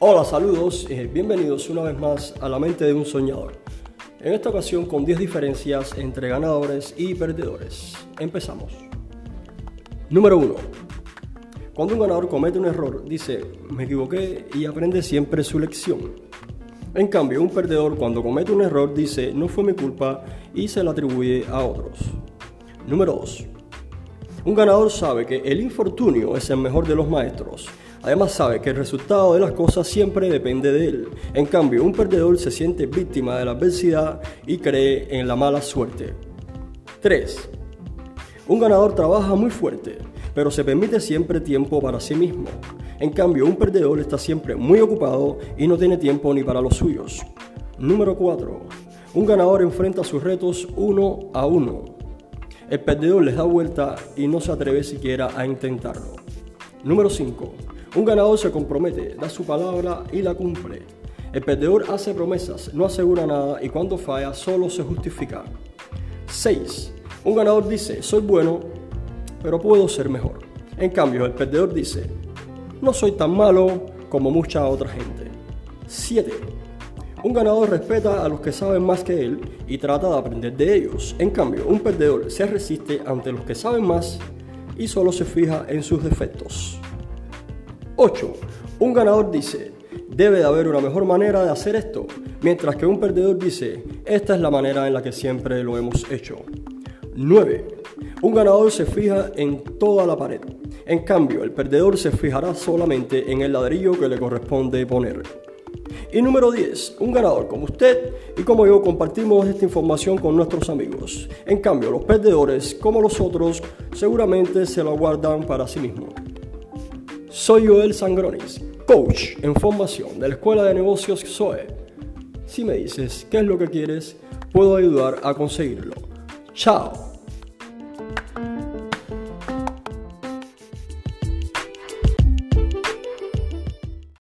Hola, saludos, eh, bienvenidos una vez más a la mente de un soñador. En esta ocasión con 10 diferencias entre ganadores y perdedores. Empezamos. Número 1. Cuando un ganador comete un error, dice, me equivoqué y aprende siempre su lección. En cambio, un perdedor cuando comete un error dice, no fue mi culpa y se lo atribuye a otros. Número 2. Un ganador sabe que el infortunio es el mejor de los maestros Además sabe que el resultado de las cosas siempre depende de él. En cambio, un perdedor se siente víctima de la adversidad y cree en la mala suerte. 3. Un ganador trabaja muy fuerte, pero se permite siempre tiempo para sí mismo. En cambio, un perdedor está siempre muy ocupado y no tiene tiempo ni para los suyos. Número 4. Un ganador enfrenta sus retos uno a uno. El perdedor les da vuelta y no se atreve siquiera a intentarlo. Número 5. Un ganador se compromete, da su palabra y la cumple. El perdedor hace promesas, no asegura nada y cuando falla solo se justifica. 6. Un ganador dice, soy bueno, pero puedo ser mejor. En cambio, el perdedor dice, no soy tan malo como mucha otra gente. 7. Un ganador respeta a los que saben más que él y trata de aprender de ellos. En cambio, un perdedor se resiste ante los que saben más y solo se fija en sus defectos. 8. Un ganador dice, debe de haber una mejor manera de hacer esto, mientras que un perdedor dice, esta es la manera en la que siempre lo hemos hecho. 9. Un ganador se fija en toda la pared. En cambio, el perdedor se fijará solamente en el ladrillo que le corresponde poner. Y número 10, un ganador como usted y como yo compartimos esta información con nuestros amigos. En cambio, los perdedores, como los otros, seguramente se lo guardan para sí mismos. Soy Joel Sangronis, coach en formación de la Escuela de Negocios SOE. Si me dices qué es lo que quieres, puedo ayudar a conseguirlo. Chao.